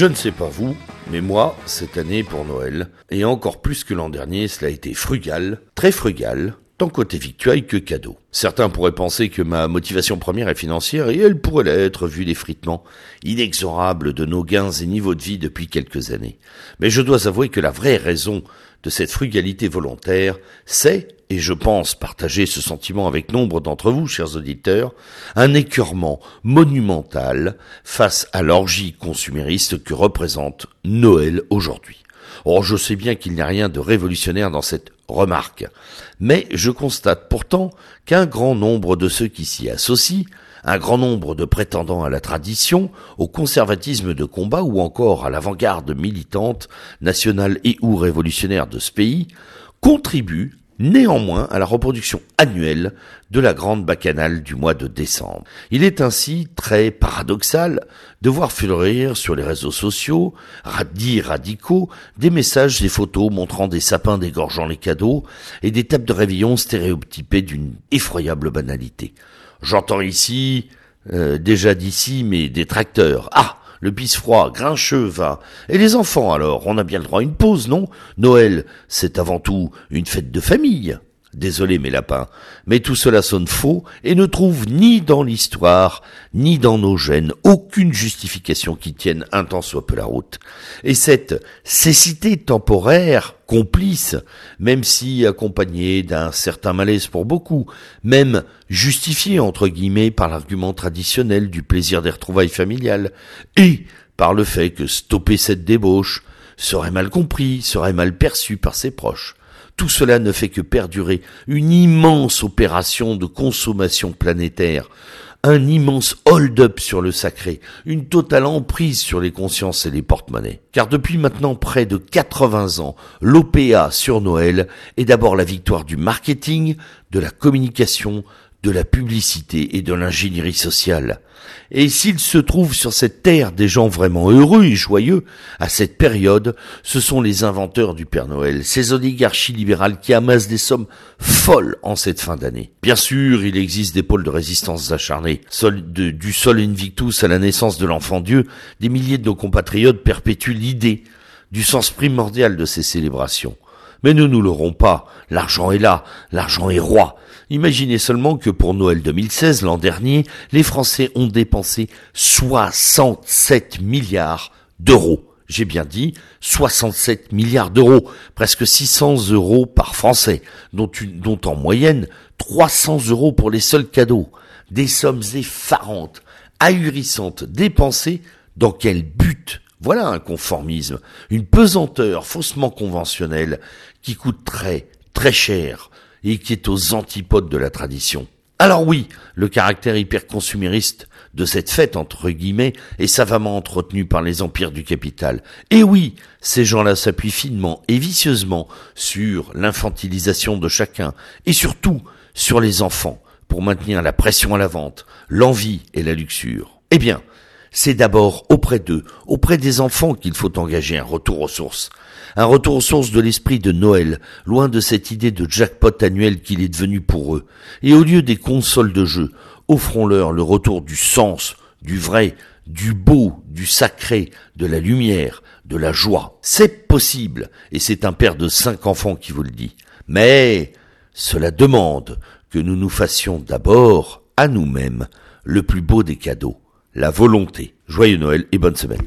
Je ne sais pas vous, mais moi, cette année pour Noël, et encore plus que l'an dernier, cela a été frugal, très frugal, tant côté victuailles que cadeau. Certains pourraient penser que ma motivation première est financière, et elle pourrait l'être vu l'effritement inexorable de nos gains et niveaux de vie depuis quelques années. Mais je dois avouer que la vraie raison de cette frugalité volontaire, c'est, et je pense partager ce sentiment avec nombre d'entre vous, chers auditeurs, un écœurement monumental face à l'orgie consumériste que représente Noël aujourd'hui. Or, je sais bien qu'il n'y a rien de révolutionnaire dans cette remarque, mais je constate pourtant qu'un grand nombre de ceux qui s'y associent, un grand nombre de prétendants à la tradition, au conservatisme de combat ou encore à l'avant-garde militante, nationale et ou révolutionnaire de ce pays, contribuent néanmoins à la reproduction annuelle de la grande bacchanale du mois de décembre. Il est ainsi très paradoxal de voir fleurir sur les réseaux sociaux, dits radicaux, des messages et photos montrant des sapins dégorgeant les cadeaux et des tables de réveillon stéréotypées d'une effroyable banalité. J'entends ici, euh, déjà d'ici, mes détracteurs. Ah le pisse froid, grincheux va. Et les enfants alors, on a bien le droit à une pause, non? Noël, c'est avant tout une fête de famille. Désolé mes lapins, mais tout cela sonne faux et ne trouve ni dans l'histoire, ni dans nos gènes aucune justification qui tienne un temps soit peu la route. Et cette cécité temporaire, complice, même si accompagnée d'un certain malaise pour beaucoup, même justifiée entre guillemets par l'argument traditionnel du plaisir des retrouvailles familiales, et par le fait que stopper cette débauche serait mal compris, serait mal perçu par ses proches. Tout cela ne fait que perdurer une immense opération de consommation planétaire, un immense hold-up sur le sacré, une totale emprise sur les consciences et les porte-monnaies. Car depuis maintenant près de 80 ans, l'OPA sur Noël est d'abord la victoire du marketing, de la communication, de la publicité et de l'ingénierie sociale. Et s'il se trouve sur cette terre des gens vraiment heureux et joyeux, à cette période, ce sont les inventeurs du Père Noël, ces oligarchies libérales qui amassent des sommes folles en cette fin d'année. Bien sûr, il existe des pôles de résistance acharnés. du sol invictus à la naissance de l'enfant Dieu, des milliers de nos compatriotes perpétuent l'idée du sens primordial de ces célébrations. Mais ne nous l'aurons pas, l'argent est là, l'argent est roi. Imaginez seulement que pour Noël 2016, l'an dernier, les Français ont dépensé 67 milliards d'euros. J'ai bien dit 67 milliards d'euros, presque 600 euros par Français, dont, dont en moyenne 300 euros pour les seuls cadeaux. Des sommes effarantes, ahurissantes, dépensées dans quel but? Voilà un conformisme, une pesanteur faussement conventionnelle qui coûte très, très cher et qui est aux antipodes de la tradition. Alors oui, le caractère hyper-consumériste de cette fête, entre guillemets, est savamment entretenu par les empires du capital. Et oui, ces gens-là s'appuient finement et vicieusement sur l'infantilisation de chacun, et surtout sur les enfants, pour maintenir la pression à la vente, l'envie et la luxure. Eh bien, c'est d'abord auprès d'eux, auprès des enfants qu'il faut engager un retour aux sources. Un retour aux sources de l'esprit de Noël, loin de cette idée de jackpot annuel qu'il est devenu pour eux. Et au lieu des consoles de jeu, offrons-leur le retour du sens, du vrai, du beau, du sacré, de la lumière, de la joie. C'est possible, et c'est un père de cinq enfants qui vous le dit. Mais cela demande que nous nous fassions d'abord, à nous-mêmes, le plus beau des cadeaux la volonté. Joyeux Noël et bonne semaine.